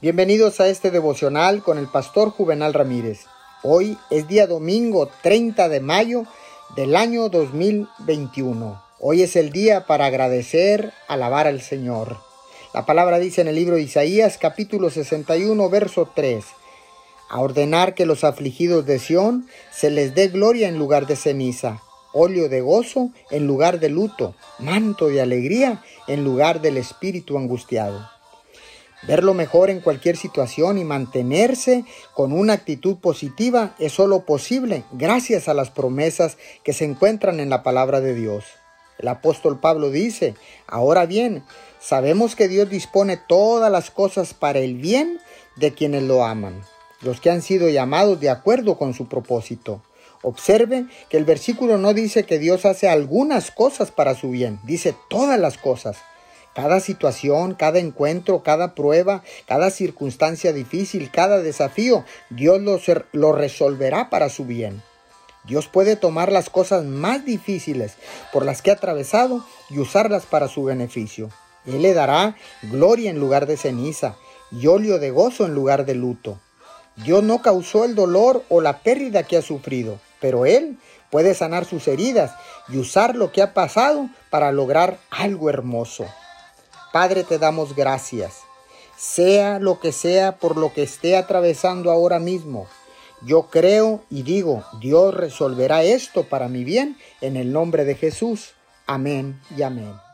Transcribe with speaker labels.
Speaker 1: Bienvenidos a este devocional con el pastor Juvenal Ramírez. Hoy es día domingo 30 de mayo del año 2021. Hoy es el día para agradecer, alabar al Señor. La palabra dice en el libro de Isaías capítulo 61 verso 3. A ordenar que los afligidos de Sión se les dé gloria en lugar de ceniza, óleo de gozo en lugar de luto, manto de alegría en lugar del espíritu angustiado. Ver lo mejor en cualquier situación y mantenerse con una actitud positiva es solo posible gracias a las promesas que se encuentran en la palabra de Dios. El apóstol Pablo dice, ahora bien, sabemos que Dios dispone todas las cosas para el bien de quienes lo aman, los que han sido llamados de acuerdo con su propósito. Observe que el versículo no dice que Dios hace algunas cosas para su bien, dice todas las cosas. Cada situación, cada encuentro, cada prueba, cada circunstancia difícil, cada desafío, Dios lo, resolverá para su bien. Dios puede tomar las cosas más difíciles por las que ha atravesado y usarlas para su beneficio. Él le dará gloria en lugar de ceniza y óleo de gozo en lugar de luto. Dios no causó el dolor o la pérdida que ha sufrido, pero Él puede sanar sus heridas y usar lo que ha pasado para lograr algo hermoso. Padre, te damos gracias. Sea lo que sea por lo que esté atravesando ahora mismo. Yo creo y digo, Dios resolverá esto para mi bien en el nombre de Jesús. Amén y amén.